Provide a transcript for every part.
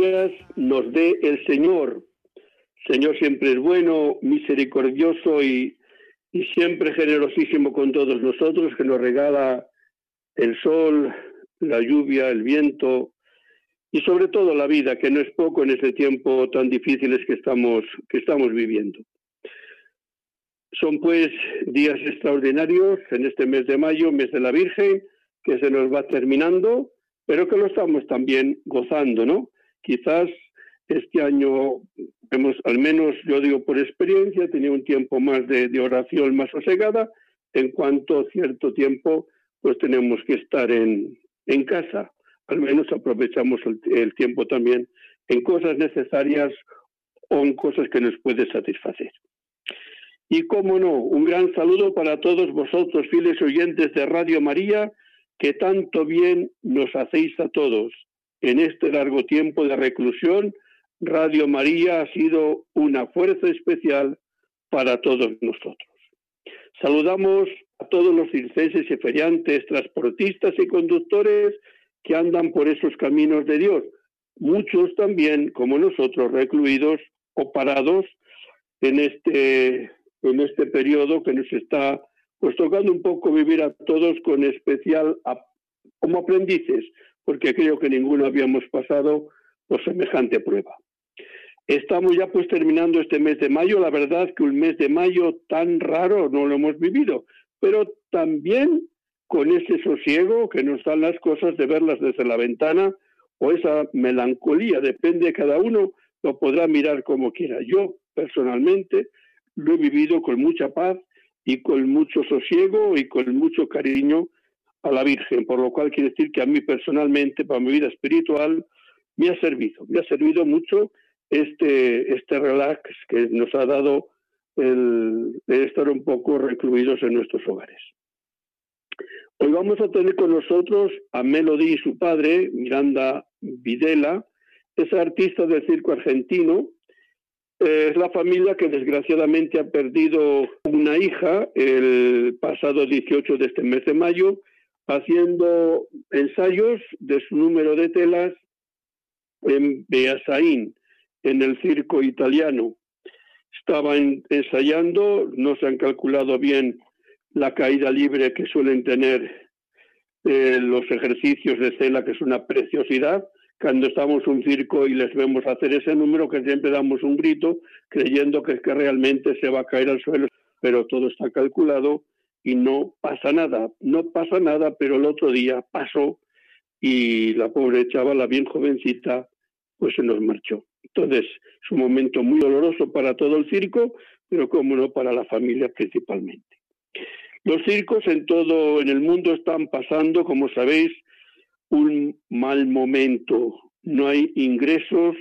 Días nos dé el Señor. Señor siempre es bueno, misericordioso y, y siempre generosísimo con todos nosotros, que nos regala el sol, la lluvia, el viento y sobre todo la vida, que no es poco en este tiempo tan difíciles que estamos, que estamos viviendo. Son pues días extraordinarios en este mes de mayo, mes de la Virgen, que se nos va terminando pero que lo estamos también gozando, ¿no? Quizás este año hemos, al menos yo digo por experiencia, tenido un tiempo más de, oración más sosegada, en cuanto cierto tiempo pues tenemos que estar en, en casa, al menos aprovechamos el, el, tiempo también en cosas necesarias o en cosas que nos puede satisfacer. Y cómo no, un gran saludo para todos vosotros, fieles oyentes de Radio María, que tanto bien nos hacéis a todos. En este largo tiempo de reclusión, Radio María ha sido una fuerza especial para todos nosotros. Saludamos a todos los circenses y feriantes, transportistas y conductores que andan por esos caminos de Dios, muchos también, como nosotros, recluidos o parados en este, en este periodo que nos está pues tocando un poco vivir a todos con especial como aprendices, porque creo que ninguno habíamos pasado por semejante prueba. Estamos ya pues terminando este mes de mayo, la verdad que un mes de mayo tan raro no lo hemos vivido, pero también con ese sosiego que nos dan las cosas de verlas desde la ventana o esa melancolía, depende de cada uno, lo podrá mirar como quiera. Yo personalmente lo he vivido con mucha paz y con mucho sosiego y con mucho cariño a la Virgen, por lo cual quiere decir que a mí personalmente, para mi vida espiritual, me ha servido, me ha servido mucho este, este relax que nos ha dado el, estar un poco recluidos en nuestros hogares. Hoy vamos a tener con nosotros a Melody y su padre, Miranda Videla, esa artista del circo argentino, es la familia que desgraciadamente ha perdido una hija el pasado 18 de este mes de mayo, haciendo ensayos de su número de telas en Beasaín, en el circo italiano. Estaban ensayando, no se han calculado bien la caída libre que suelen tener eh, los ejercicios de cela, que es una preciosidad, cuando estamos en un circo y les vemos hacer ese número, que siempre damos un grito creyendo que que realmente se va a caer al suelo, pero todo está calculado y no pasa nada. No pasa nada, pero el otro día pasó y la pobre chavala, bien jovencita, pues se nos marchó. Entonces, es un momento muy doloroso para todo el circo, pero como no para la familia principalmente. Los circos en todo en el mundo están pasando, como sabéis, un mal momento, no hay ingresos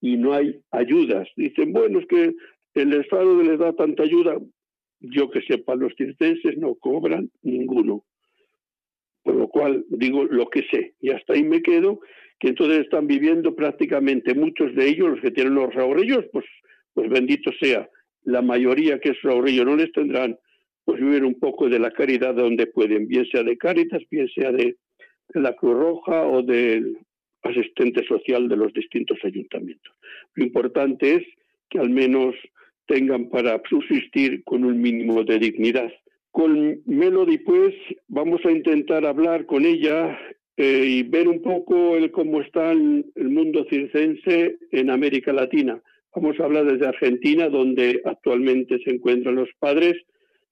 y no hay ayudas. Dicen, bueno, es que el Estado les da tanta ayuda. Yo que sepa, los circenses no cobran ninguno. Por lo cual digo lo que sé y hasta ahí me quedo, que entonces están viviendo prácticamente muchos de ellos, los que tienen los ahorrillos, pues, pues bendito sea. La mayoría que es ahorrillo no les tendrán, pues vivir un poco de la caridad donde pueden, bien sea de Cáritas, bien sea de, de la Cruz Roja o del asistente social de los distintos ayuntamientos. Lo importante es que al menos tengan para subsistir con un mínimo de dignidad. Con Melody, pues, vamos a intentar hablar con ella eh, y ver un poco el, cómo está el, mundo circense en América Latina. Vamos a hablar desde Argentina, donde actualmente se encuentran los padres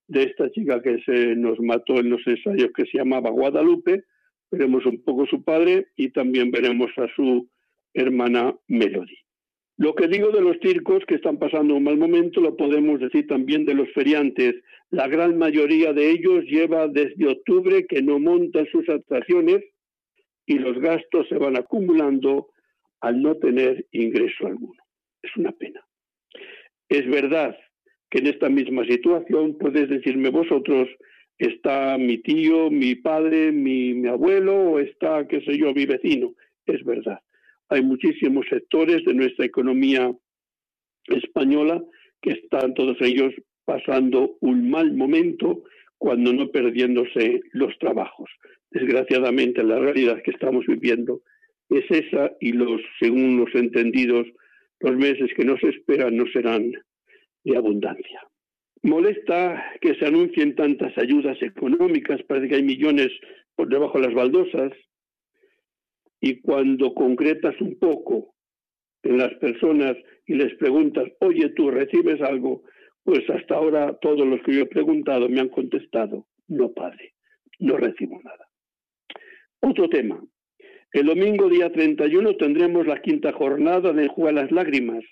de esta chica que se nos mató en los ensayos, que se llamaba Guadalupe, veremos un poco su padre y también veremos a su hermana Melody. Lo que digo de los circos que están pasando un mal momento lo podemos decir también de los feriantes. La gran mayoría de ellos lleva desde octubre que no montan sus atracciones y los gastos se van acumulando al no tener ingreso alguno. Es una pena. Es verdad que en esta misma situación podéis decirme vosotros, está mi tío, mi padre, mi, mi abuelo o está, qué sé yo, mi vecino. Es verdad. Hay muchísimos sectores de nuestra economía española que están todos ellos pasando un mal momento cuando no perdiéndose los trabajos. Desgraciadamente la realidad que estamos viviendo es esa y los, según los entendidos, los meses que nos esperan no serán de abundancia. Molesta que se anuncien tantas ayudas económicas, parece que hay millones por debajo de las baldosas, y cuando concretas un poco en las personas y les preguntas, oye, tú recibes algo, pues hasta ahora todos los que yo he preguntado me han contestado, no padre, no recibo nada. Otro tema. El domingo día 31 tendremos la quinta jornada de Juega las Lágrimas.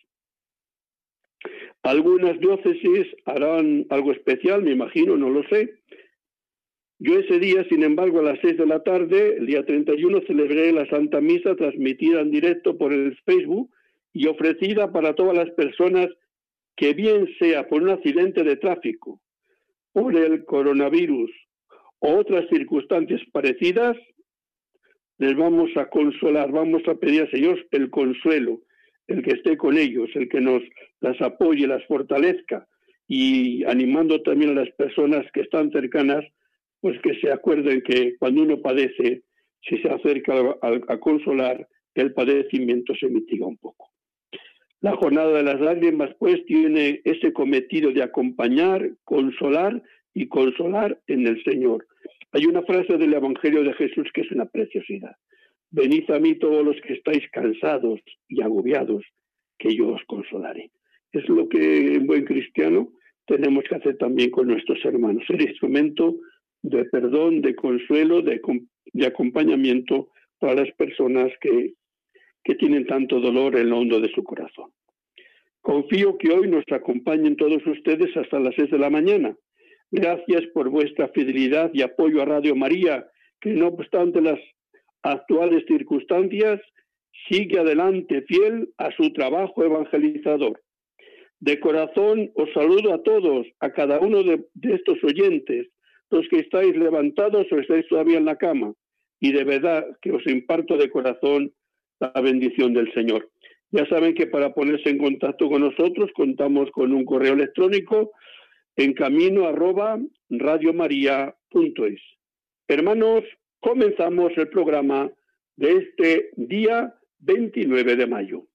Algunas diócesis harán algo especial, me imagino, no lo sé. Yo ese día, sin embargo, a las seis de la tarde, el día 31, celebré la Santa Misa transmitida en directo por el Facebook y ofrecida para todas las personas que bien sea por un accidente de tráfico, por el coronavirus o otras circunstancias parecidas, les vamos a consolar, vamos a pedir a Señor el consuelo, el que esté con ellos, el que nos las apoye, las fortalezca y animando también a las personas que están cercanas, pues que se acuerden que cuando uno padece, si se acerca a, a consolar, el padecimiento se mitiga un poco. La jornada de las lágrimas, pues, tiene ese cometido de acompañar, consolar y consolar en el Señor. Hay una frase del Evangelio de Jesús que es una preciosidad. Venid a mí todos los que estáis cansados y agobiados, que yo os consolaré. Es lo que en buen cristiano tenemos que hacer también con nuestros hermanos, el instrumento de perdón, de consuelo, de, acompañamiento para las personas que que tienen tanto dolor en lo hondo de su corazón. Confío que hoy nos acompañen todos ustedes hasta las seis de la mañana. Gracias por vuestra fidelidad y apoyo a Radio María, que no obstante las actuales circunstancias, sigue adelante fiel a su trabajo evangelizador. De corazón os saludo a todos, a cada uno de, de estos oyentes, los que estáis levantados o estáis todavía en la cama, y de verdad que os imparto de corazón la bendición del Señor. Ya saben que para ponerse en contacto con nosotros contamos con un correo electrónico en camino arroba radiomaria.es. Hermanos, comenzamos el programa de este día 29 de mayo.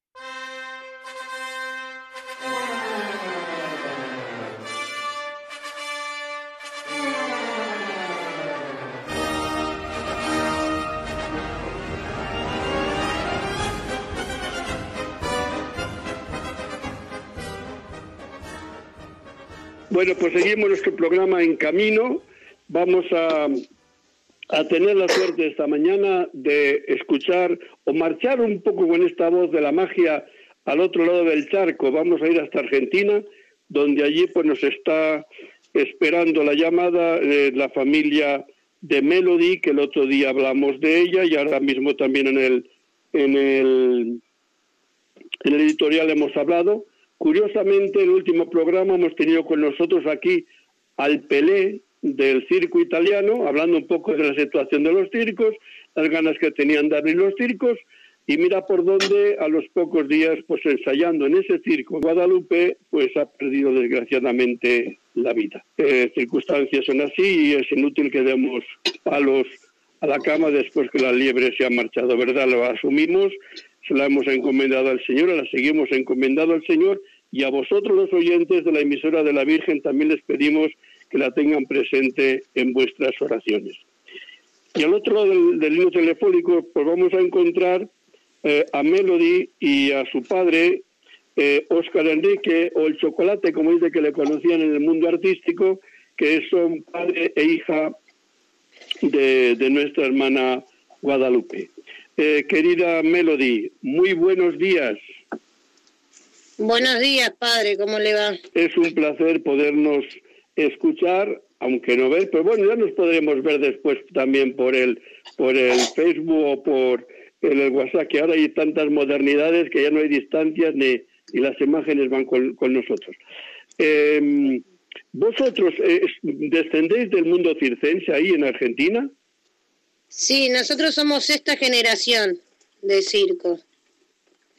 Bueno, pues seguimos nuestro programa en camino. Vamos a, a tener la suerte esta mañana de escuchar o marchar un poco con esta voz de la magia al otro lado del charco. Vamos a ir hasta Argentina, donde allí pues nos está esperando la llamada de la familia de Melody, que el otro día hablamos de ella y ahora mismo también en el, en el, en el editorial hemos hablado. Curiosamente, el último programa hemos tenido con nosotros aquí al Pelé del circo italiano, hablando un poco de la situación de los circos, las ganas que tenían de abrir los circos, y mira por dónde a los pocos días, pues ensayando en ese circo Guadalupe, pues ha perdido desgraciadamente la vida. Eh, circunstancias son así y es inútil que demos palos a la cama después que la liebre se ha marchado, ¿verdad? Lo asumimos se la hemos encomendado al Señor, la seguimos encomendado al Señor y a vosotros los oyentes de la emisora de la Virgen también les pedimos que la tengan presente en vuestras oraciones. Y al otro lado del, hilo telefónico, pues vamos a encontrar eh, a Melody y a su padre, Oscar eh, Enrique, o el Chocolate, como dice que le conocían en el mundo artístico, que son padre e hija de nuestra hermana Guadalupe. Eh, querida Melody, muy buenos días. Buenos días, padre, ¿cómo le va? Es un placer podernos escuchar aunque no ver, pero bueno, ya nos podremos ver después también por el, por el Facebook o por el WhatsApp, que ahora hay tantas modernidades que ya no hay distancias ni, las imágenes van con, nosotros. Em, ¿Vosotros eh, descendéis del mundo circense ahí en Argentina? Sí, nosotros somos esta generación de circo.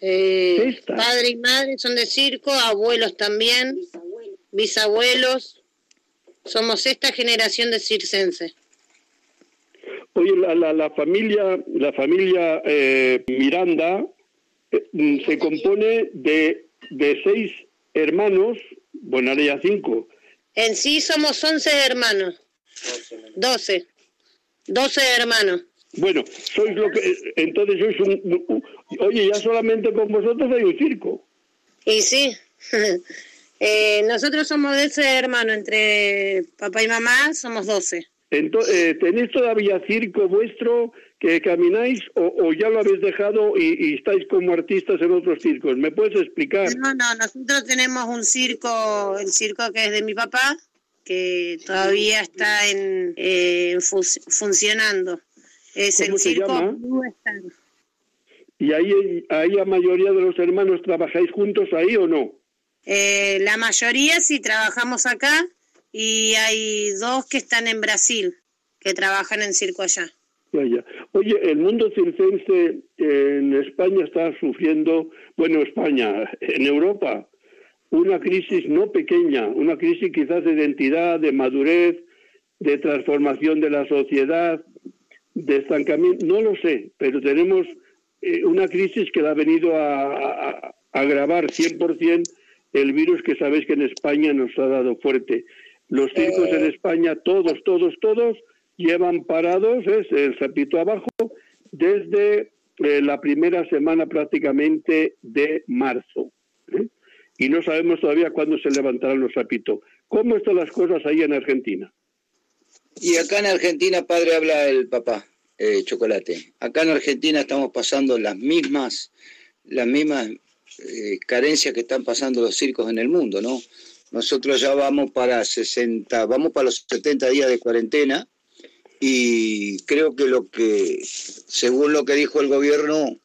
Eh, padre y madre son de circo, abuelos también, bisabuelos. Somos esta generación de circense. Oye, la, la, familia, la familia eh, Miranda eh, mm, se compone de, de seis hermanos, bueno, ahora ya cinco. En sí somos once hermanos. Doce. Doce hermanos. Bueno, sois lo que. Entonces sois un. Oye, ya solamente con vosotros hay un circo. Y sí. eh, nosotros somos de ese hermano, entre papá y mamá somos doce. Entonces, eh, ¿Tenéis todavía circo vuestro que camináis o, ya lo habéis dejado y, estáis como artistas en otros circos? ¿Me puedes explicar? No, no, nosotros tenemos un circo, el circo que es de mi papá, que todavía está en eh, funcionando. Es el circo ¿Y ahí, ahí la mayoría de los hermanos trabajáis juntos ahí o no? Eh, la mayoría sí trabajamos acá y hay dos que están en Brasil, que trabajan en circo allá. Oye, el mundo circense en España está sufriendo, bueno, España, en Europa, una crisis no pequeña, una crisis quizás de identidad, de madurez, de transformación de la sociedad, de estancamiento, no lo sé, pero tenemos eh, una crisis que ha venido a, agravar 100% el virus que sabéis que en España nos ha dado fuerte. Los circos en España, todos, todos, todos, llevan parados, es el zapito abajo, desde eh, la primera semana prácticamente de marzo. ¿eh? Y no sabemos todavía cuándo se levantarán los zapitos. ¿Cómo están las cosas ahí en Argentina? Y acá en Argentina, padre, habla el papá, eh, Chocolate. Acá en Argentina estamos pasando las mismas, las mismas eh, carencias que están pasando los circos en el mundo, ¿no? Nosotros ya vamos para 60, vamos para los 70 días de cuarentena y creo que lo que, según lo que dijo el gobierno,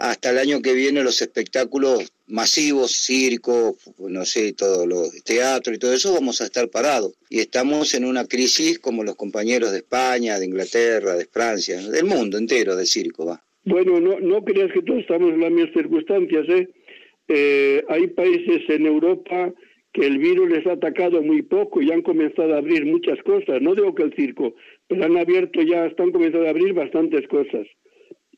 hasta el año que viene los espectáculos masivos, circo, no sé, todo lo teatro y todo eso, vamos a estar parados. Y estamos en una crisis como los compañeros de España, de Inglaterra, de Francia, del mundo entero de circo, va. Bueno, no, no creas que todos estamos en las mismas circunstancias, ¿eh? ¿eh? Hay países en Europa que el virus les ha atacado muy poco y han comenzado a abrir muchas cosas. No digo que el circo, pero han abierto ya, están comenzando a abrir bastantes cosas.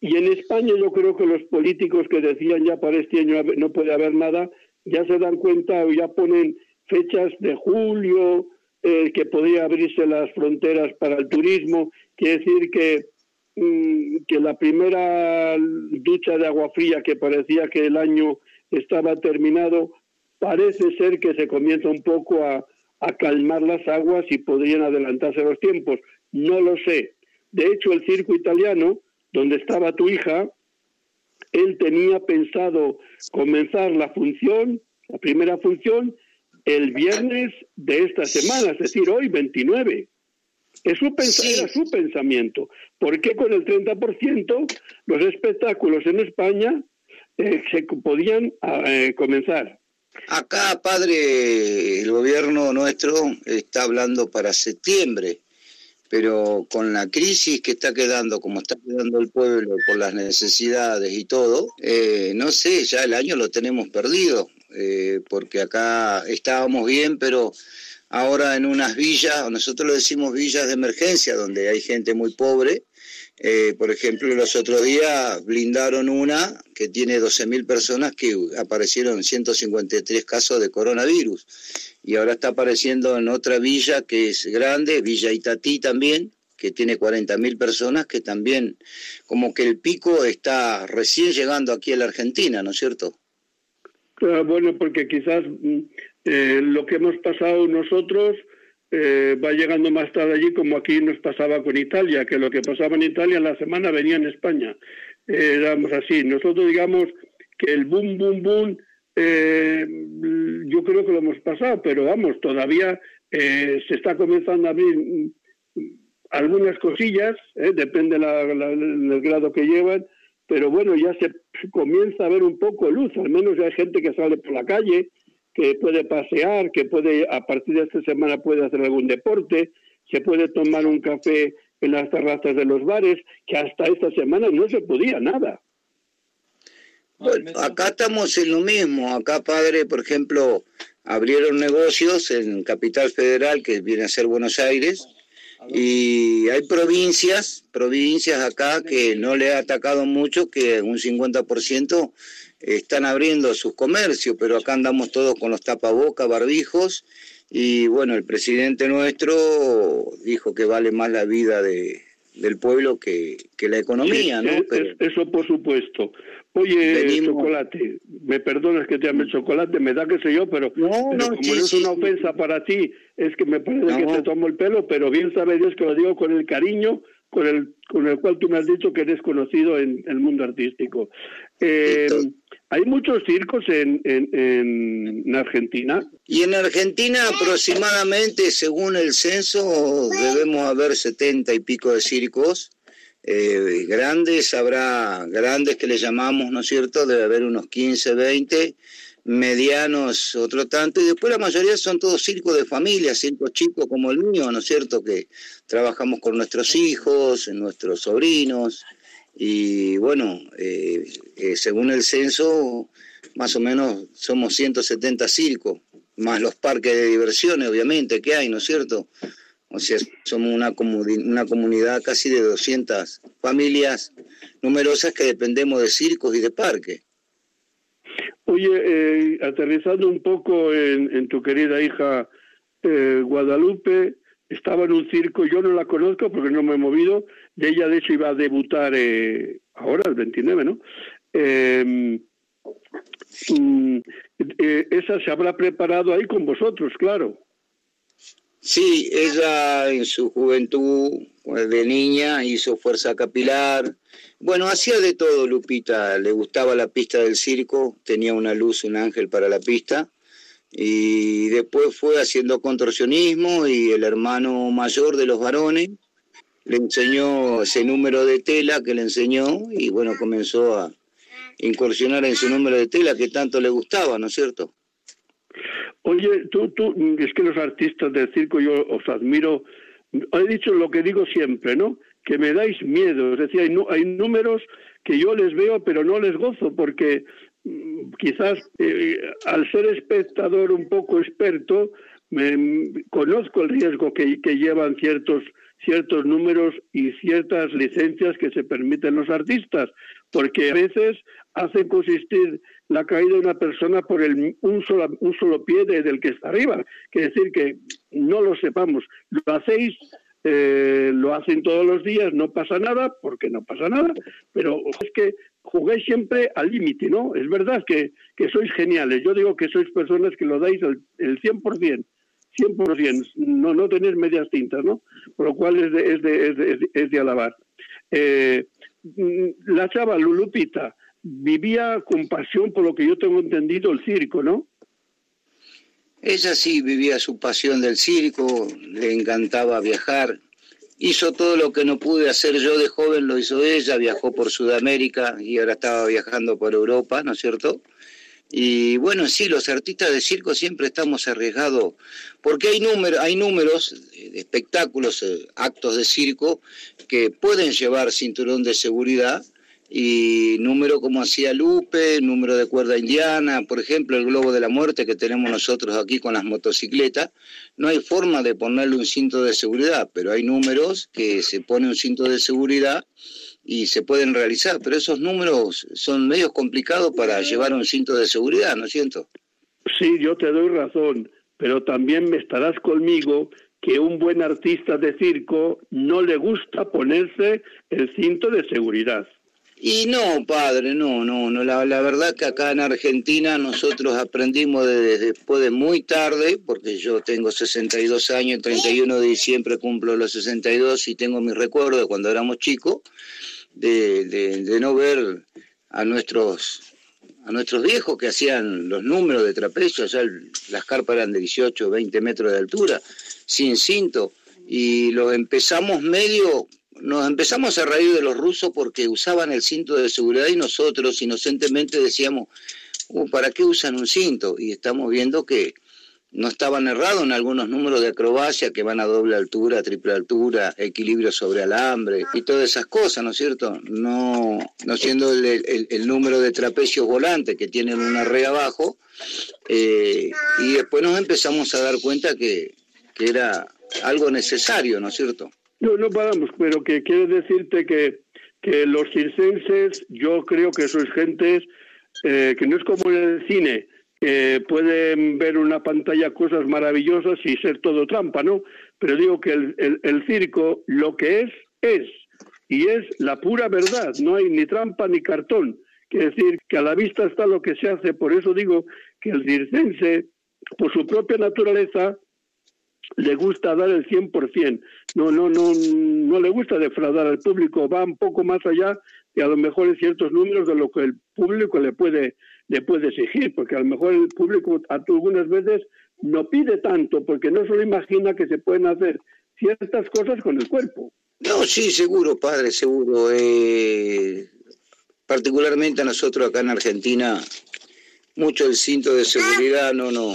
Y en España yo creo que los políticos que decían ya para este año no puede haber nada, ya se dan cuenta o ya ponen fechas de julio, eh, que podría abrirse las fronteras para el turismo. Quiere decir que, mm, que la primera ducha de agua fría que parecía que el año estaba terminado, parece ser que se comienza un poco a, a calmar las aguas y podrían adelantarse los tiempos. No lo sé. De hecho, el circo italiano donde estaba tu hija, él tenía pensado comenzar la función, la primera función, el viernes de esta semana, es decir, hoy 29. Es su Era su pensamiento. ¿Por qué con el 30% los espectáculos en España eh, se podían eh, comenzar? Acá, padre, el gobierno nuestro está hablando para septiembre pero con la crisis que está quedando, como está quedando el pueblo por las necesidades y todo, eh, no sé, ya el año lo tenemos perdido, eh, porque acá estábamos bien, pero ahora en unas villas, nosotros lo decimos villas de emergencia, donde hay gente muy pobre, eh, por ejemplo, los otros días blindaron una que tiene 12.000 personas que aparecieron 153 casos de coronavirus y ahora está apareciendo en otra villa que es grande, Villa Itatí también, que tiene 40.000 personas, que también como que el pico está recién llegando aquí a la Argentina, ¿no es cierto? bueno, porque quizás mm, eh, lo que hemos pasado nosotros eh, va llegando más tarde allí, como aquí nos pasaba con Italia, que lo que pasaba en Italia la semana venía en España. Eh, éramos así. Nosotros digamos que el boom, boom, boom eh, yo creo que lo hemos pasado, pero vamos, todavía eh, se está comenzando a abrir mm, algunas cosillas, eh, depende del grado que llevan, pero bueno, ya se comienza a ver un poco luz, al menos ya hay gente que sale por la calle, que puede pasear, que puede, a partir de esta semana puede hacer algún deporte, se puede tomar un café en las terrazas de los bares, que hasta esta semana no se podía nada. Bueno, acá estamos en lo mismo. Acá, padre, por ejemplo, abrieron negocios en Capital Federal, que viene a ser Buenos Aires, y hay provincias, provincias acá que no le ha atacado mucho, que un 50% están abriendo sus comercios, pero acá andamos todos con los tapabocas, barbijos, y bueno, el presidente nuestro dijo que vale más la vida de, del pueblo que, que la economía, ¿no? Eso por supuesto. Oye, chocolate, me perdonas que te llame chocolate, me da que sé yo, pero, no, como no es una ofensa para ti, es que me parece que te tomo el pelo, pero bien sabe Dios que lo digo con el cariño con el, con el cual tú me has dicho que eres conocido en el mundo artístico. Eh, hay muchos circos en, en, en, Argentina. Y en Argentina aproximadamente, según el censo, debemos haber setenta y pico de circos. Eh, grandes, habrá grandes que le llamamos, ¿no es cierto? Debe haber unos 15, 20, medianos otro tanto, y después la mayoría son todos circos de familia, circos chicos como el mío, ¿no es cierto? Que trabajamos con nuestros hijos, nuestros sobrinos, y bueno, eh, eh, según el censo, más o menos somos 170 circos, más los parques de diversiones, obviamente, que hay, ¿no es cierto? O sea, somos una, comunidad casi de 200 familias numerosas que dependemos de circos y de parques. Oye, eh, aterrizando un poco en, tu querida hija eh, Guadalupe, estaba en un circo, yo no la conozco porque no me he movido, de ella de hecho iba a debutar eh, ahora, el 29, ¿no? Em, mm, esa se habrá preparado ahí con vosotros, claro. Sí, ella en su juventud, pues, de niña, hizo fuerza capilar. Bueno, hacía de todo, Lupita. Le gustaba la pista del circo, tenía una luz, un ángel para la pista. Y después fue haciendo contorsionismo y el hermano mayor de los varones le enseñó ese número de tela que le enseñó y bueno, comenzó a incursionar en su número de tela que tanto le gustaba, ¿no es cierto? Oye, tú, tú, es que los artistas del circo yo os admiro. He dicho lo que digo siempre, ¿no? Que me dais miedo. Es decir, hay, hay números que yo les veo, pero no les gozo, porque mm, quizás eh, al ser espectador un poco experto, me, conozco el riesgo que, que llevan ciertos ciertos números y ciertas licencias que se permiten los artistas, porque a veces hacen consistir la caída de una persona por el, un, solo, un solo pie desde el que está arriba. Quiere decir que no lo sepamos. Lo hacéis, eh, lo hacen todos los días, no pasa nada, porque no pasa nada, pero es que juguéis siempre al límite, ¿no? Es verdad que, que, sois geniales. Yo digo que sois personas que lo dais el, el 100%. 100%, no, no tenéis medias tintas, ¿no? Por lo cual es de, es de, es de, es de alabar. Eh, la chava Lulupita, vivía con pasión, por lo que yo tengo entendido, el circo, ¿no? Ella sí vivía su pasión del circo, le encantaba viajar. Hizo todo lo que no pude hacer yo de joven, lo hizo ella, viajó por Sudamérica y ahora estaba viajando por Europa, ¿no es cierto? Y bueno, sí, los artistas de circo siempre estamos arriesgados, porque hay, número, hay números de espectáculos, eh, actos de circo, que pueden llevar cinturón de seguridad, y número como hacía Lupe, número de cuerda indiana, por ejemplo, el globo de la muerte que tenemos nosotros aquí con las motocicletas, no hay forma de ponerle un cinto de seguridad, pero hay números que se pone un cinto de seguridad y se pueden realizar, pero esos números son medios complicados para llevar un cinto de seguridad, ¿no es cierto? Sí, yo te doy razón, pero también me estarás conmigo que un buen artista de circo no le gusta ponerse el cinto de seguridad. Y no, padre, no, no, no. La, verdad que acá en Argentina nosotros aprendimos desde después de muy tarde, porque yo tengo 62 años, el 31 de diciembre cumplo los 62 y tengo mis recuerdos cuando éramos chicos, de, de, no ver a nuestros a nuestros viejos que hacían los números de trapecio, allá las carpas eran de 18, 20 metros de altura, sin cinto, y los empezamos medio, nos empezamos a reír de los rusos porque usaban el cinto de seguridad y nosotros inocentemente decíamos, uh, ¿para qué usan un cinto? Y estamos viendo que no estaban errados en algunos números de acrobacia que van a doble altura, triple altura, equilibrio sobre alambre y todas esas cosas, ¿no es cierto? No, no siendo el, número de trapecios volantes que tienen una red abajo. Eh, y después nos empezamos a dar cuenta que, era algo necesario, ¿no es cierto? No, no paramos, pero que quiero decirte que, que los circenses, yo creo que sois gentes eh, que no es como en el cine, pueden ver una pantalla cosas maravillosas y ser todo trampa, ¿no? Pero digo que el, circo lo que es, es, y es la pura verdad, no hay ni trampa ni cartón. Quiere decir que a la vista está lo que se hace, por eso digo que el circense, por su propia naturaleza, le gusta dar el 100%, no, no, no, no le gusta defraudar al público, va un poco más allá y a lo mejor en ciertos números de lo que el público le puede le puede exigir, porque a lo mejor el público algunas veces no pide tanto, porque no se lo imagina que se pueden hacer ciertas cosas con el cuerpo. No, sí, seguro, padre, seguro. Eh, particularmente a nosotros acá en Argentina, mucho el cinto de seguridad no, no,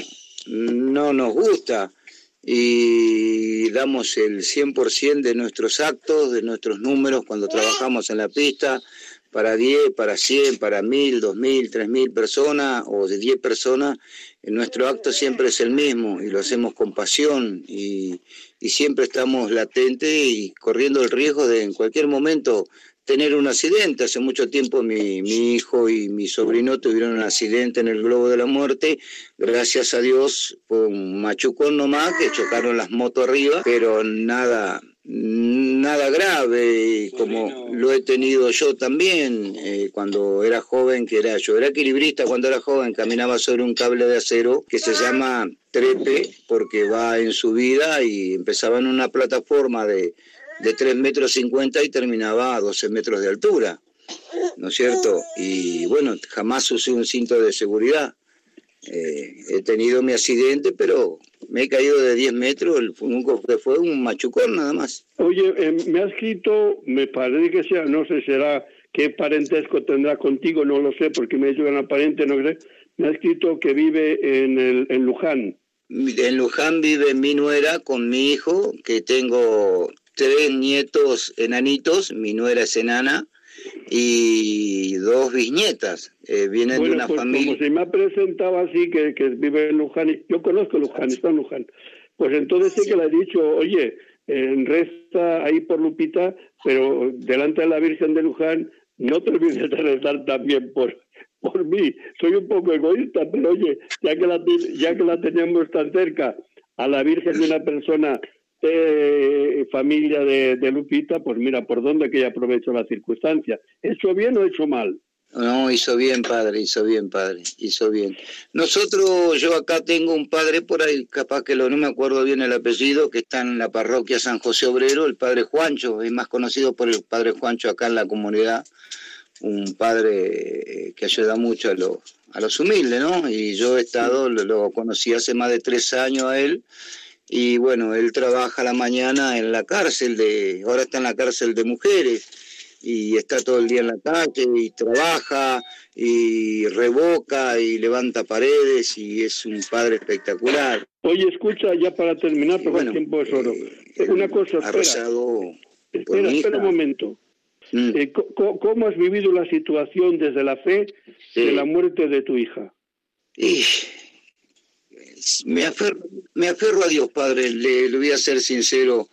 no nos gusta y damos el 100% de nuestros actos, de nuestros números cuando trabajamos en la pista, para 10, para 100, para 1000, 2000, 3000 personas o de 10 personas, nuestro acto siempre es el mismo y lo hacemos con pasión y, siempre estamos latentes y corriendo el riesgo de en cualquier momento tener un accidente. Hace mucho tiempo mi, mi, hijo y mi sobrino tuvieron un accidente en el globo de la muerte. Gracias a Dios fue un machucón nomás que chocaron las motos arriba, pero nada, nada grave, como lo he tenido yo también eh, cuando era joven, que era yo era equilibrista cuando era joven, caminaba sobre un cable de acero que se llama trepe porque va en subida y empezaba en una plataforma de, de 3 metros 50 y terminaba a 12 metros de altura, ¿no es cierto? Y bueno, jamás usé un cinto de seguridad. Eh, he tenido mi accidente, pero me he caído de 10 metros, el fue un machucón nada más. Oye, eh, me ha escrito, me parece que sea, no sé, será qué parentesco tendrá contigo, no lo sé, porque me que era parente, no sé. Me ha escrito que vive en, el, en Luján. En Luján vive mi nuera con mi hijo, que tengo tres nietos enanitos, mi nuera es enana, y dos bisnietas. Eh, vienen de una pues familia. Como se me ha presentado así, que, que vive en Luján, yo conozco Luján, está en Luján. Pues entonces sí que le he dicho, oye, en resta ahí por Lupita, pero delante de la Virgen de Luján, no te olvides de rezar también por, por mí. Soy un poco egoísta, pero oye, ya que la, ya que la tenemos tan cerca, a la Virgen de una persona eh, familia de, Lupita, pues mira, por dónde que ella aprovechó la circunstancia. ¿Hecho bien o hecho mal? No, hizo bien, padre, hizo bien, padre, hizo bien. Nosotros, yo acá tengo un padre por ahí, capaz que lo, no me acuerdo bien el apellido, que está en la parroquia San José Obrero, el padre Juancho, es más conocido por el padre Juancho acá en la comunidad, un padre que ayuda mucho a los, a los humildes, ¿no? Y yo he estado, lo conocí hace más de tres años a él, y bueno, él trabaja la mañana en la cárcel de, ahora está en la cárcel de mujeres y está todo el día en la calle y trabaja y revoca y levanta paredes y es un padre espectacular. Oye, escucha ya para terminar, porque el tiempo es oro. Eh, Una cosa, espera. espera, espera un momento. Mm. Eh, ¿Cómo has vivido la situación desde la fe de la muerte de tu hija? Y me aferro, me aferro a Dios, Padre, le, voy a ser sincero.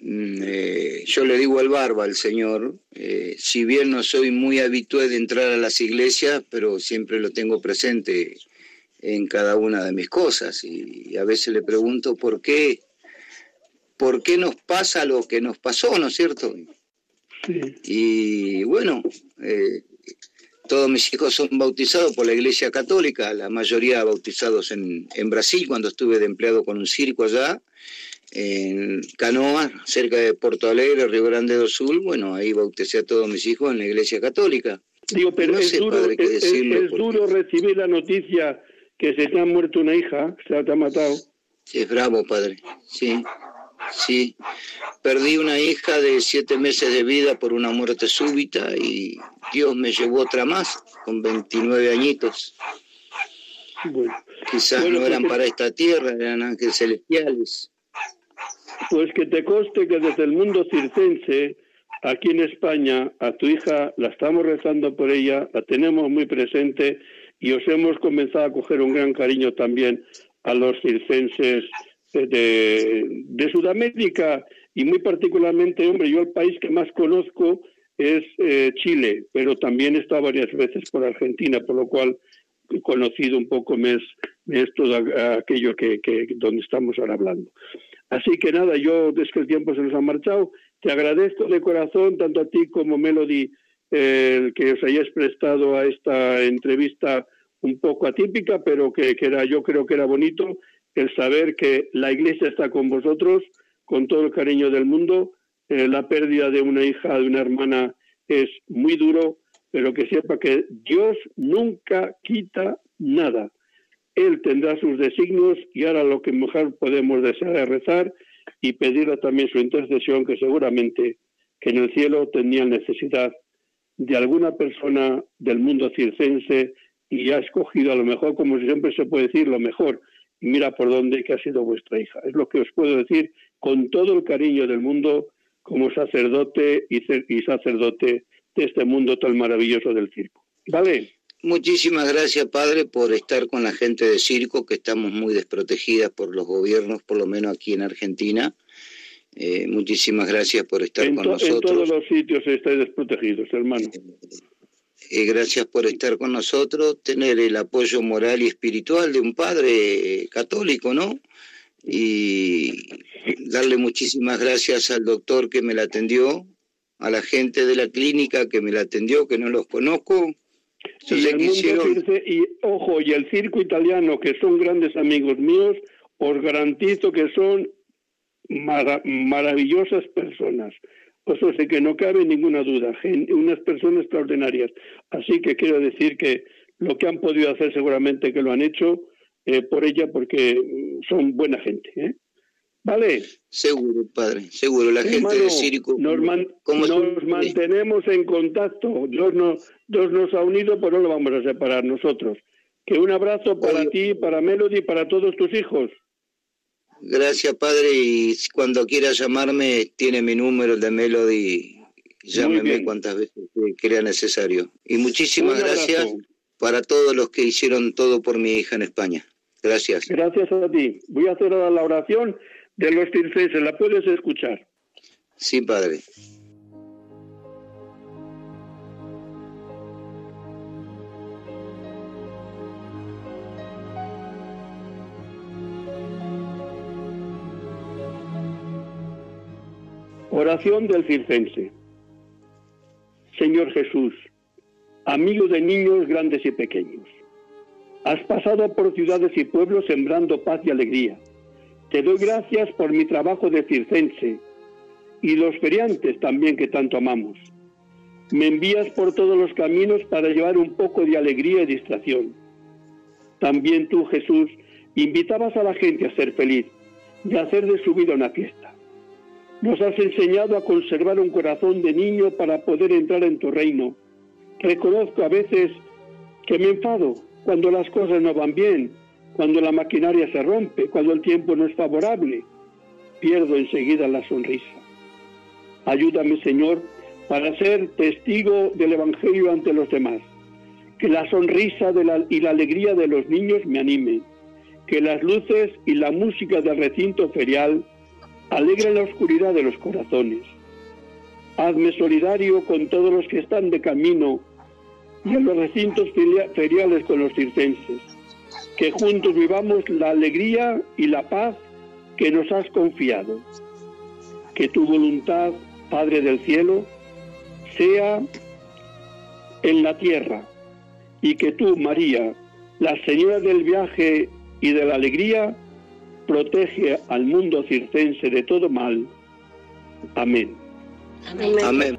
Mm, eh, yo le digo al barba al Señor, eh, si bien no soy muy habitué de entrar a las iglesias, pero siempre lo tengo presente en cada una de mis cosas y, a veces le pregunto por qué, por qué nos pasa lo que nos pasó, ¿no es cierto? Y bueno, eh, todos mis hijos son bautizados por la Iglesia Católica, la mayoría bautizados en, Brasil, cuando estuve de empleado con un circo allá, en Canoa, cerca de Porto Alegre, Río Grande do Sul. Bueno, ahí bauticé a todos mis hijos en la Iglesia Católica. Digo, pero es, duro, es, duro recibir la noticia que se te ha muerto una hija, se te ha matado. Sí, es bravo, padre. Sí, sí. Perdí una hija de siete meses de vida por una muerte súbita y Dios me llevó otra más, con 29 añitos. Bueno, Quizás no eran para esta tierra, eran ángeles celestiales. Pues que te conste que desde el mundo circense, aquí en España, a tu hija la estamos rezando por ella, la tenemos muy presente y os hemos comenzado a coger un gran cariño también a los circenses de, de Sudamérica y muy particularmente, hombre, yo el país que más conozco es eh, Chile, pero también he estado varias veces por Argentina, por lo cual he conocido un poco más, todo aquello que, que, donde estamos ahora hablando. Así que nada, yo desde que el tiempo se nos ha marchado, te agradezco de corazón, tanto a ti como Melody, el que os hayáis prestado a esta entrevista un poco atípica, pero que, era, yo creo que era bonito el saber que la Iglesia está con vosotros, con todo el cariño del mundo. Eh, la pérdida de una hija, de una hermana, es muy duro, pero que sepa que Dios nunca quita nada. Él tendrá sus designios y ahora lo que mejor podemos desear es rezar y pedirle también su intercesión, que seguramente que en el cielo tenía necesidad de alguna persona del mundo circense y ha escogido a lo mejor, como siempre se puede decir, lo mejor. Y mira por dónde que ha sido vuestra hija. Es lo que os puedo decir con todo el cariño del mundo como sacerdote y, y sacerdote de este mundo tan maravilloso del circo. ¿Vale? Muchísimas gracias, padre, por estar con la gente de circo, que estamos muy desprotegidas por los gobiernos, por lo menos aquí en Argentina. Eh, muchísimas gracias por estar con nosotros. En todos los sitios estáis desprotegidos, hermano. Eh, gracias por estar con nosotros, tener el apoyo moral y espiritual de un padre católico, ¿no? Y darle muchísimas gracias al doctor que me la atendió, a la gente de la clínica que me la atendió, que no los conozco, y, ojo, y el circo italiano, que son grandes amigos míos, os garantizo que son maravillosas personas. Eso sé que no cabe ninguna duda, unas personas extraordinarias. Así que quiero decir que lo que han podido hacer seguramente que lo han hecho eh, por ella porque mm, son buena gente. ¿eh? ¿Vale? Seguro, padre, seguro. La gente de Circo. Nos, nos mantenemos en contacto. Dios nos, Dios nos ha unido, pero no lo vamos a separar nosotros. Que un abrazo para ti, para Melody para todos tus hijos. Gracias, padre. Y cuando quiera llamarme, tiene mi número, el de Melody. Llámeme cuantas veces crea necesario. Y muchísimas gracias para todos los que hicieron todo por mi hija en España. Gracias. Gracias a ti. Voy a hacer ahora la oración de los circenses. ¿La puedes escuchar? Sí, padre. Oración del circense. Señor Jesús, amigo de niños grandes y pequeños, has pasado por ciudades y pueblos sembrando paz y alegría te doy gracias por mi trabajo de circense y los feriantes también que tanto amamos. Me envías por todos los caminos para llevar un poco de alegría y distracción. También tú, Jesús, invitabas a la gente a ser feliz y a hacer de su vida una fiesta. Nos has enseñado a conservar un corazón de niño para poder entrar en tu reino. Reconozco a veces que me enfado cuando las cosas no van bien cuando la maquinaria se rompe, cuando el tiempo no es favorable, pierdo enseguida la sonrisa. Ayúdame, Señor, para ser testigo del Evangelio ante los demás. Que la sonrisa y la alegría de los niños me animen. Que las luces y la música del recinto ferial alegren la oscuridad de los corazones. Hazme solidario con todos los que están de camino y en los recintos feriales con los circenses que juntos vivamos la alegría y la paz que nos has confiado. Que tu voluntad, Padre del cielo, sea en la tierra y que tú, María, la Señora del viaje y de la alegría, protege al mundo circense de todo mal. Amén. Amén. Amén.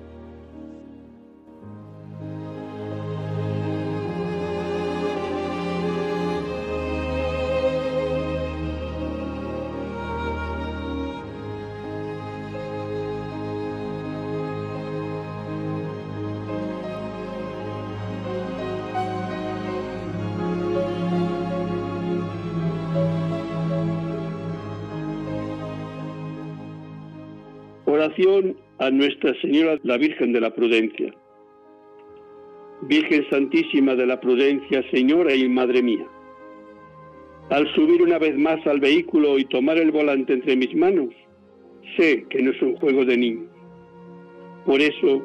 A Nuestra Señora la Virgen de la Prudencia. Virgen Santísima de la Prudencia, Señora y Madre mía. Al subir una vez más al vehículo y tomar el volante entre mis manos, sé que no es un juego de niños. Por eso,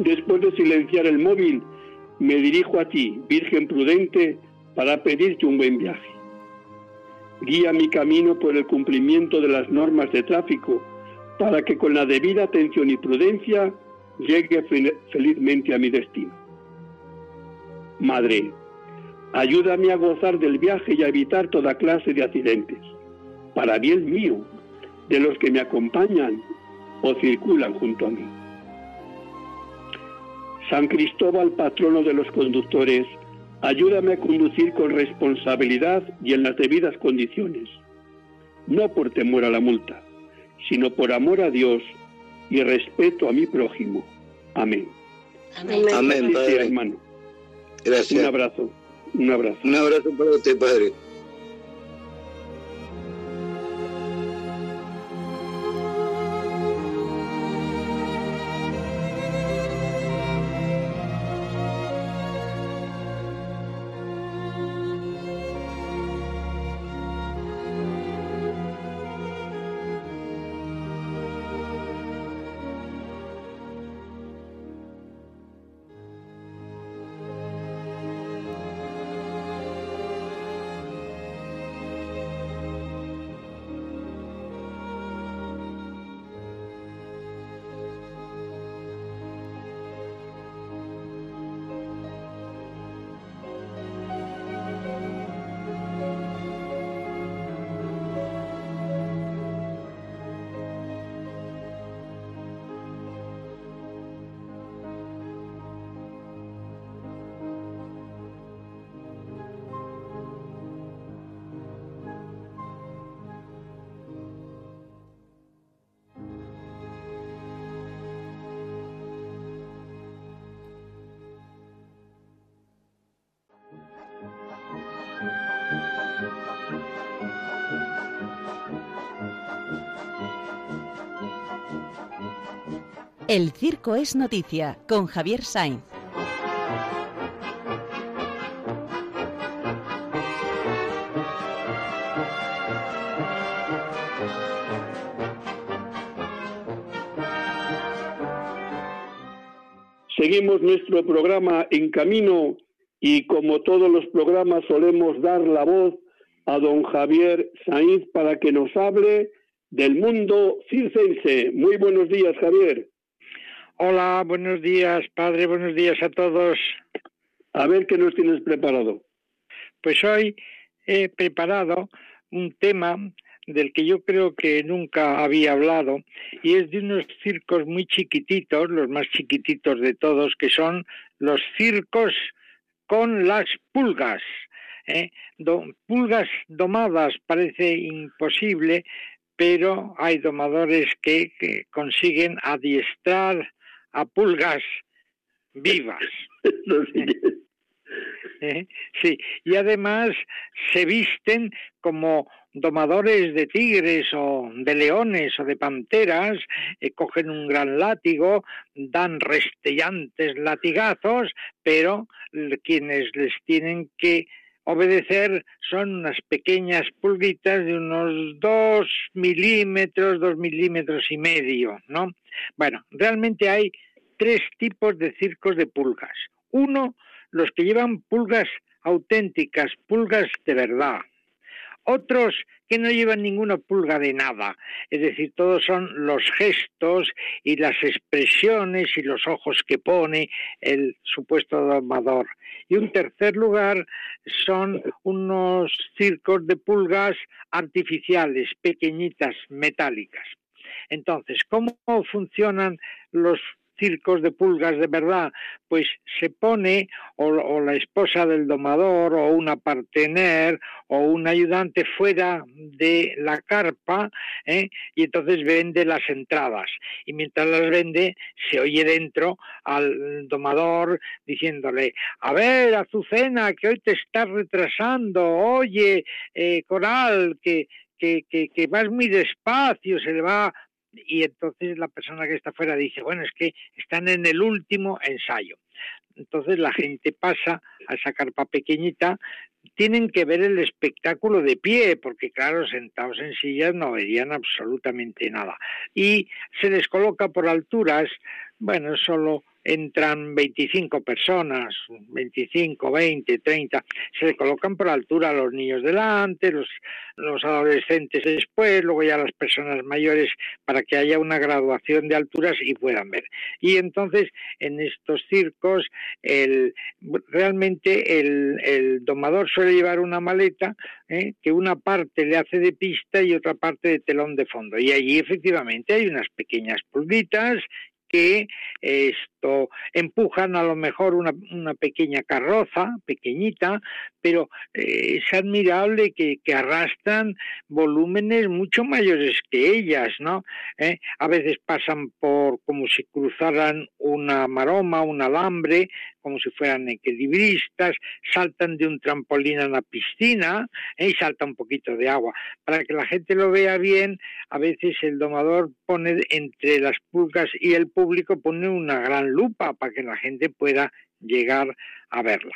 después de silenciar el móvil, me dirijo a ti, Virgen prudente, para pedirte un buen viaje. Guía mi camino por el cumplimiento de las normas de tráfico para que con la debida atención y prudencia llegue felizmente a mi destino. Madre, ayúdame a gozar del viaje y a evitar toda clase de accidentes, para bien mío, de los que me acompañan o circulan junto a mí. San Cristóbal, patrono de los conductores, ayúdame a conducir con responsabilidad y en las debidas condiciones, no por temor a la multa, sino por amor a Dios y respeto a mi prójimo. Amén. Amén, Amén Padre. hermano. Gracias. Un abrazo. Un abrazo. Un abrazo para usted, Padre. El Circo es Noticia con Javier Sainz. Seguimos nuestro programa en camino y como todos los programas solemos dar la voz a don Javier Sainz para que nos hable del mundo circense. Muy buenos días, Javier. Hola, buenos días, padre, buenos días a todos. A ver qué nos tienes preparado. Pues hoy he preparado un tema del que yo creo que nunca había hablado y es de unos circos muy chiquititos, los más chiquititos de todos, que son los circos con las pulgas. ¿eh? pulgas domadas parece imposible, pero hay domadores que consiguen adiestrar a pulgas vivas. ¿Eh? Sí, y además se visten como domadores de tigres o de leones o de panteras, eh, cogen un gran látigo, dan restellantes latigazos, pero quienes les tienen que obedecer son unas pequeñas pulguitas de unos dos milímetros, dos milímetros y medio, ¿no? Bueno, realmente hay tres tipos de circos de pulgas. Uno, los que llevan pulgas auténticas, pulgas de verdad. Otros que no llevan ninguna pulga de nada, es decir, todos son los gestos y las expresiones y los ojos que pone el supuesto domador. Y un tercer lugar son unos circos de pulgas artificiales, pequeñitas, metálicas. Entonces, ¿cómo funcionan los circos de pulgas de verdad, pues se pone o, la esposa del domador o una partener o un ayudante fuera de la carpa ¿eh? y entonces vende las entradas y mientras las vende se oye dentro al domador diciéndole a ver Azucena que hoy te estás retrasando oye eh, Coral que, que, que, que vas muy despacio se le va y entonces la persona que está fuera dice, bueno, es que están en el último ensayo. Entonces la gente pasa a esa carpa pequeñita, tienen que ver el espectáculo de pie, porque claro, sentados en sillas no verían absolutamente nada. Y se les coloca por alturas, bueno, solo entran 25 personas, 25, 20, 30, se colocan por altura los niños delante, los, los adolescentes después, luego ya las personas mayores para que haya una graduación de alturas y puedan ver. Y entonces en estos circos el, realmente el, el domador suele llevar una maleta ¿eh? que una parte le hace de pista y otra parte de telón de fondo. Y allí efectivamente hay unas pequeñas pulguitas que esto empujan a lo mejor una, pequeña carroza, pequeñita, pero eh, es admirable que, que, arrastran volúmenes mucho mayores que ellas, ¿no? ¿Eh? A veces pasan por como si cruzaran una maroma, un alambre, como si fueran equilibristas, saltan de un trampolín a una piscina ¿eh? y salta un poquito de agua. Para que la gente lo vea bien, a veces el domador pone entre las pulgas y el público pone una gran lupa para que la gente pueda llegar a verla.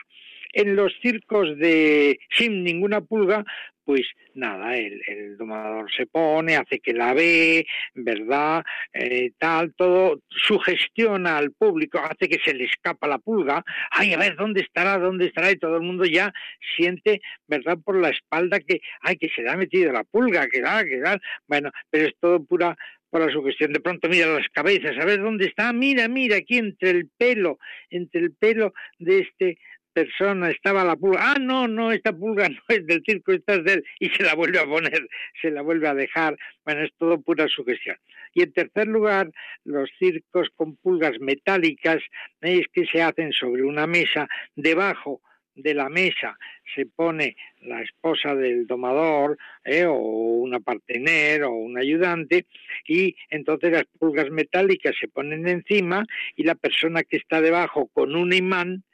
En los circos de sin ninguna pulga, pues nada, el, domador se pone, hace que la ve, ¿verdad? Eh, tal, todo sugestiona al público, hace que se le escapa la pulga, ay, a ver, ¿dónde estará? ¿Dónde estará? Y todo el mundo ya siente, ¿verdad? Por la espalda que, ay, que se le ha metido la pulga, que da, que da. Bueno, pero es todo pura por la sugestión. De pronto mira las cabezas, a ver dónde está, mira, mira, aquí entre el pelo, entre el pelo de este persona estaba la pulga. Ah, no, no, esta pulga no es del circo, esta es de él. Y se la vuelve a poner, se la vuelve a dejar. Bueno, es todo pura sugestión. Y en tercer lugar, los circos con pulgas metálicas es que se hacen sobre una mesa debajo de la mesa se pone la esposa del domador ¿eh? o una partener o un ayudante y entonces las pulgas metálicas se ponen encima y la persona que está debajo con un imán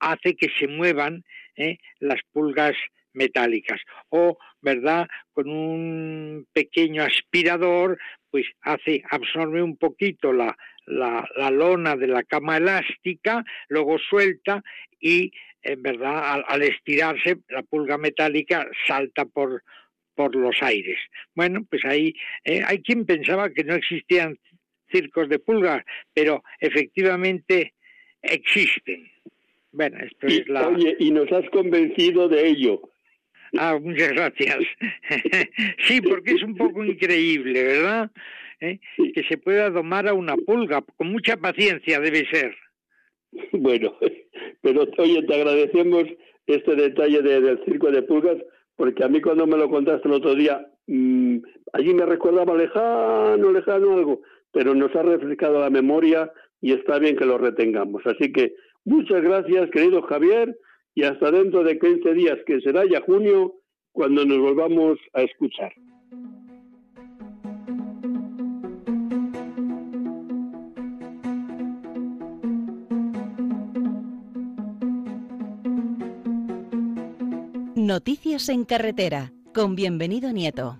hace que se muevan ¿eh? las pulgas metálicas o verdad con un pequeño aspirador pues hace absorbe un poquito la, la, lona de la cama elástica luego suelta y en verdad al, estirarse la pulga metálica salta por por los aires bueno pues ahí ¿eh? hay quien pensaba que no existían circos de pulgas pero efectivamente existen bueno, esto es la... Oye, y nos has convencido de ello. Ah, muchas gracias. sí, porque es un poco increíble, ¿verdad? ¿Eh? Que se pueda domar a una pulga, con mucha paciencia debe ser. Bueno, pero oye, te agradecemos este detalle del circo de pulgas, porque a mí cuando me lo contaste el otro día, mm, allí me recordaba lejano, lejano algo, pero nos ha refrescado la memoria y está bien que lo retengamos. Así que Muchas gracias, querido Javier, y hasta dentro de 15 días, que será ya junio, cuando nos volvamos a escuchar. Noticias en carretera, con bienvenido Nieto.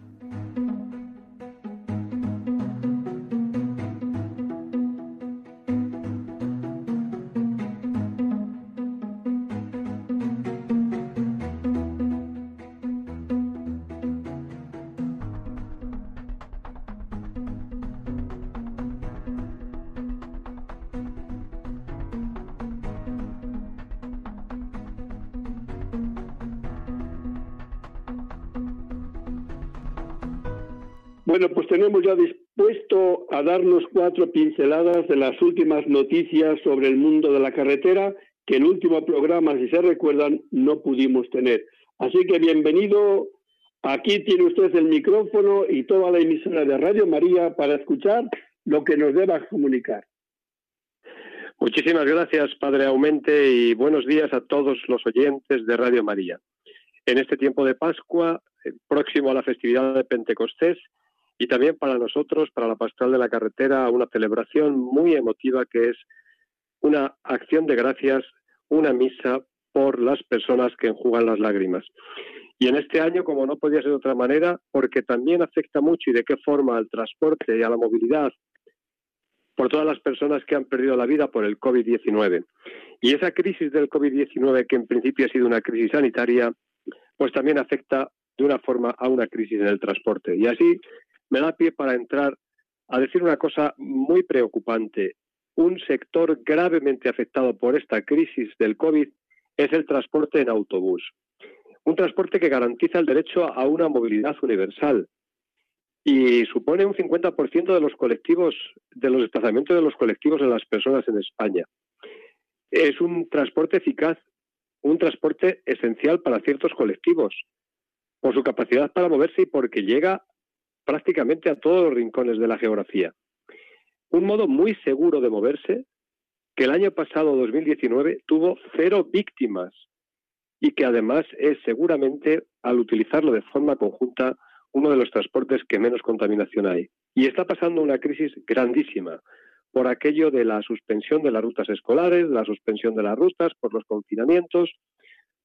A darnos cuatro pinceladas de las últimas noticias sobre el mundo de la carretera que el último programa, si se recuerdan, no pudimos tener. Así que bienvenido. Aquí tiene usted el micrófono y toda la emisora de Radio María para escuchar lo que nos deba comunicar. Muchísimas gracias, Padre Aumente, y buenos días a todos los oyentes de Radio María. En este tiempo de Pascua, próximo a la festividad de Pentecostés, y también para nosotros, para la Pastoral de la Carretera, una celebración muy emotiva que es una acción de gracias, una misa por las personas que enjugan las lágrimas. Y en este año, como no podía ser de otra manera, porque también afecta mucho y de qué forma al transporte y a la movilidad por todas las personas que han perdido la vida por el COVID-19. Y esa crisis del COVID-19, que en principio ha sido una crisis sanitaria, pues también afecta de una forma a una crisis en el transporte. Y así me da pie para entrar a decir una cosa muy preocupante. Un sector gravemente afectado por esta crisis del COVID es el transporte en autobús. Un transporte que garantiza el derecho a una movilidad universal y supone un 50% de los colectivos, de los desplazamientos de los colectivos de las personas en España. Es un transporte eficaz, un transporte esencial para ciertos colectivos, por su capacidad para moverse y porque llega prácticamente a todos los rincones de la geografía. Un modo muy seguro de moverse, que el año pasado, 2019, tuvo cero víctimas y que además es seguramente, al utilizarlo de forma conjunta, uno de los transportes que menos contaminación hay. Y está pasando una crisis grandísima por aquello de la suspensión de las rutas escolares, la suspensión de las rutas, por los confinamientos,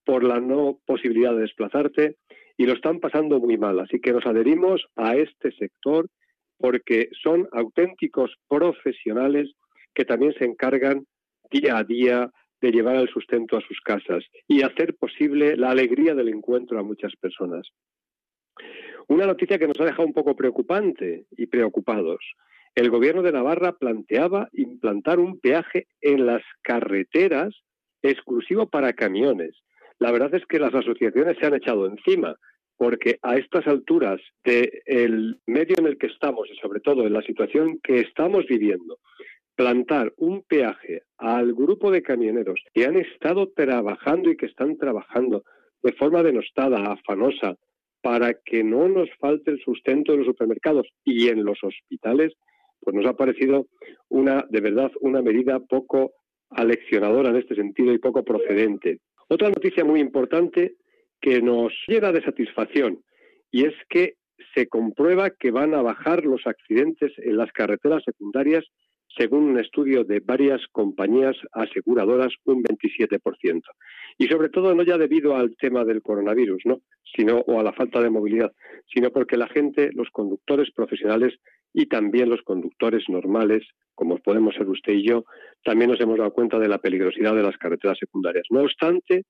por la no posibilidad de desplazarte y lo están pasando muy mal. Así que nos adherimos a este sector porque son auténticos profesionales que también se encargan día a día de llevar el sustento a sus casas y hacer posible la alegría del encuentro a muchas personas. Una noticia que nos ha dejado un poco preocupante y preocupados. El gobierno de Navarra planteaba implantar un peaje en las carreteras exclusivo para camiones la verdad es que las asociaciones se han echado encima, porque a estas alturas del medio en el que estamos y sobre todo en la situación que estamos viviendo, plantar un peaje al grupo de camioneros que han estado trabajando y que están trabajando de forma denostada, afanosa, para que no nos falte el sustento en los supermercados y en los hospitales, pues nos ha parecido una, de verdad, una medida poco aleccionadora en este sentido y poco procedente. Otra noticia muy importante que nos llena de satisfacción y es que se comprueba que van a bajar los accidentes en las carreteras secundarias según un estudio de varias compañías aseguradoras, un 27%. Y sobre todo no ya debido al tema del coronavirus, ¿no? sino o a la falta de movilidad, sino porque la gente, los conductores profesionales y también los conductores normales, como podemos ser usted y yo, también nos hemos dado cuenta de la peligrosidad de las carreteras secundarias. No obstante,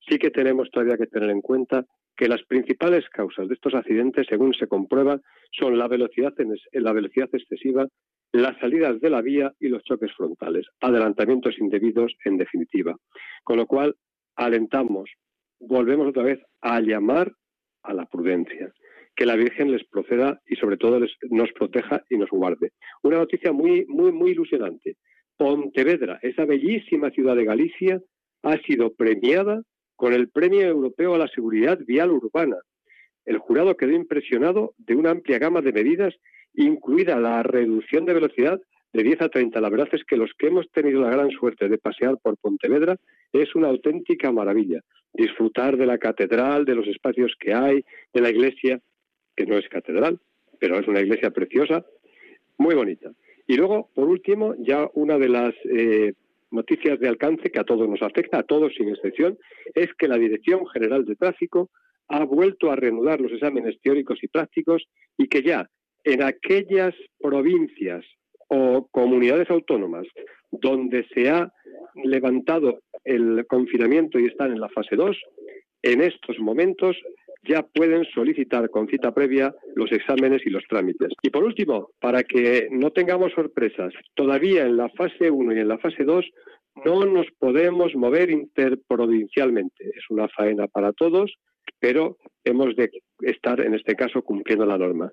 sí que tenemos todavía que tener en cuenta que las principales causas de estos accidentes, según se comprueba, son la velocidad, la velocidad excesiva, las salidas de la vía y los choques frontales, adelantamientos indebidos en definitiva. Con lo cual, alentamos, volvemos otra vez a llamar a la prudencia que la Virgen les proceda y sobre todo les, nos proteja y nos guarde. Una noticia muy, muy, muy ilusionante. Pontevedra, esa bellísima ciudad de Galicia, ha sido premiada con el Premio Europeo a la Seguridad Vial Urbana. El jurado quedó impresionado de una amplia gama de medidas, incluida la reducción de velocidad de 10 a 30. La verdad es que los que hemos tenido la gran suerte de pasear por Pontevedra es una auténtica maravilla. Disfrutar de la catedral, de los espacios que hay, de la iglesia, que no es catedral, pero es una iglesia preciosa, muy bonita. Y luego, por último, ya una de las eh, noticias de alcance que a todos nos afecta, a todos sin excepción, es que la Dirección General de Tráfico ha vuelto a reanudar los exámenes teóricos y prácticos y que ya en aquellas provincias o comunidades autónomas donde se ha levantado el confinamiento y están en la fase 2, en estos momentos ya pueden solicitar con cita previa los exámenes y los trámites. Y por último, para que no tengamos sorpresas, todavía en la fase 1 y en la fase 2 no nos podemos mover interprovincialmente. Es una faena para todos, pero hemos de estar en este caso cumpliendo la norma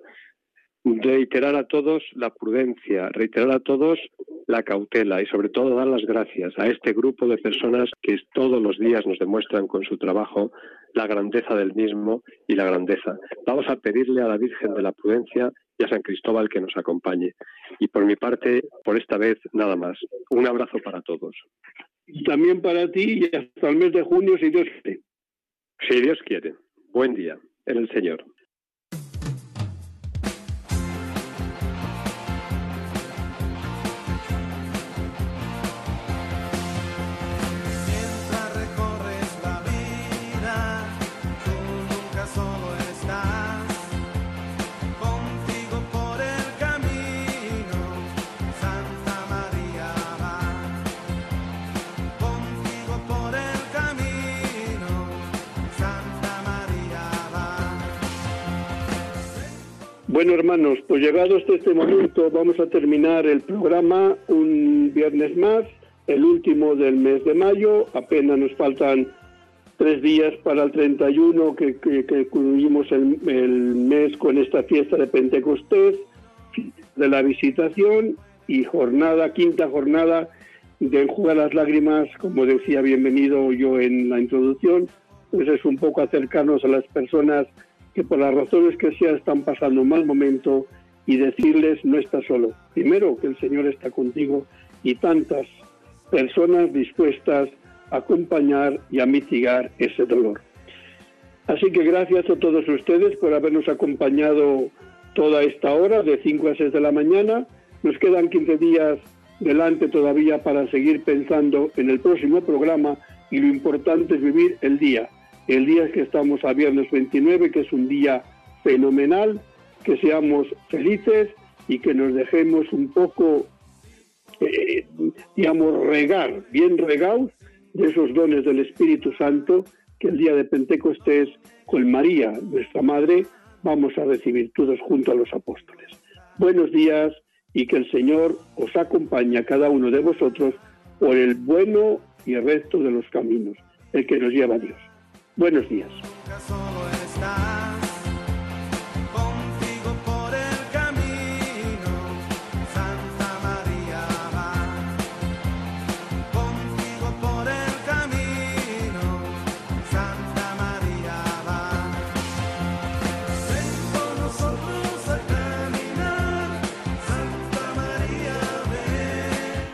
reiterar a todos la prudencia, reiterar a todos la cautela y sobre todo dar las gracias a este grupo de personas que todos los días nos demuestran con su trabajo la grandeza del mismo y la grandeza. Vamos a pedirle a la Virgen de la Prudencia y a San Cristóbal que nos acompañe. Y por mi parte, por esta vez, nada más. Un abrazo para todos. También para ti y hasta el mes de junio, si Dios quiere. Si Dios quiere. Buen día en el Señor. Bueno, hermanos, pues llegado hasta este momento vamos a terminar el programa un viernes más, el último del mes de mayo. Apenas nos faltan tres días para el 31 que, que, que concluimos el, el mes con esta fiesta de Pentecostés, de la visitación y jornada, quinta jornada de enjugar las lágrimas, como decía bienvenido yo en la introducción, pues es un poco acercarnos a las personas que por las razones que sea están pasando un mal momento y decirles no estás solo. Primero que el Señor está contigo y tantas personas dispuestas a acompañar y a mitigar ese dolor. Así que gracias a todos ustedes por habernos acompañado toda esta hora de 5 a 6 de la mañana. Nos quedan 15 días delante todavía para seguir pensando en el próximo programa y lo importante es vivir el día. El día que estamos a viernes 29, que es un día fenomenal, que seamos felices y que nos dejemos un poco, eh, digamos, regar, bien regados de esos dones del Espíritu Santo que el día de Pentecostés con María, nuestra Madre, vamos a recibir todos junto a los apóstoles. Buenos días y que el Señor os acompañe a cada uno de vosotros por el bueno y el resto de los caminos, el que nos lleva a Dios. Buenos días.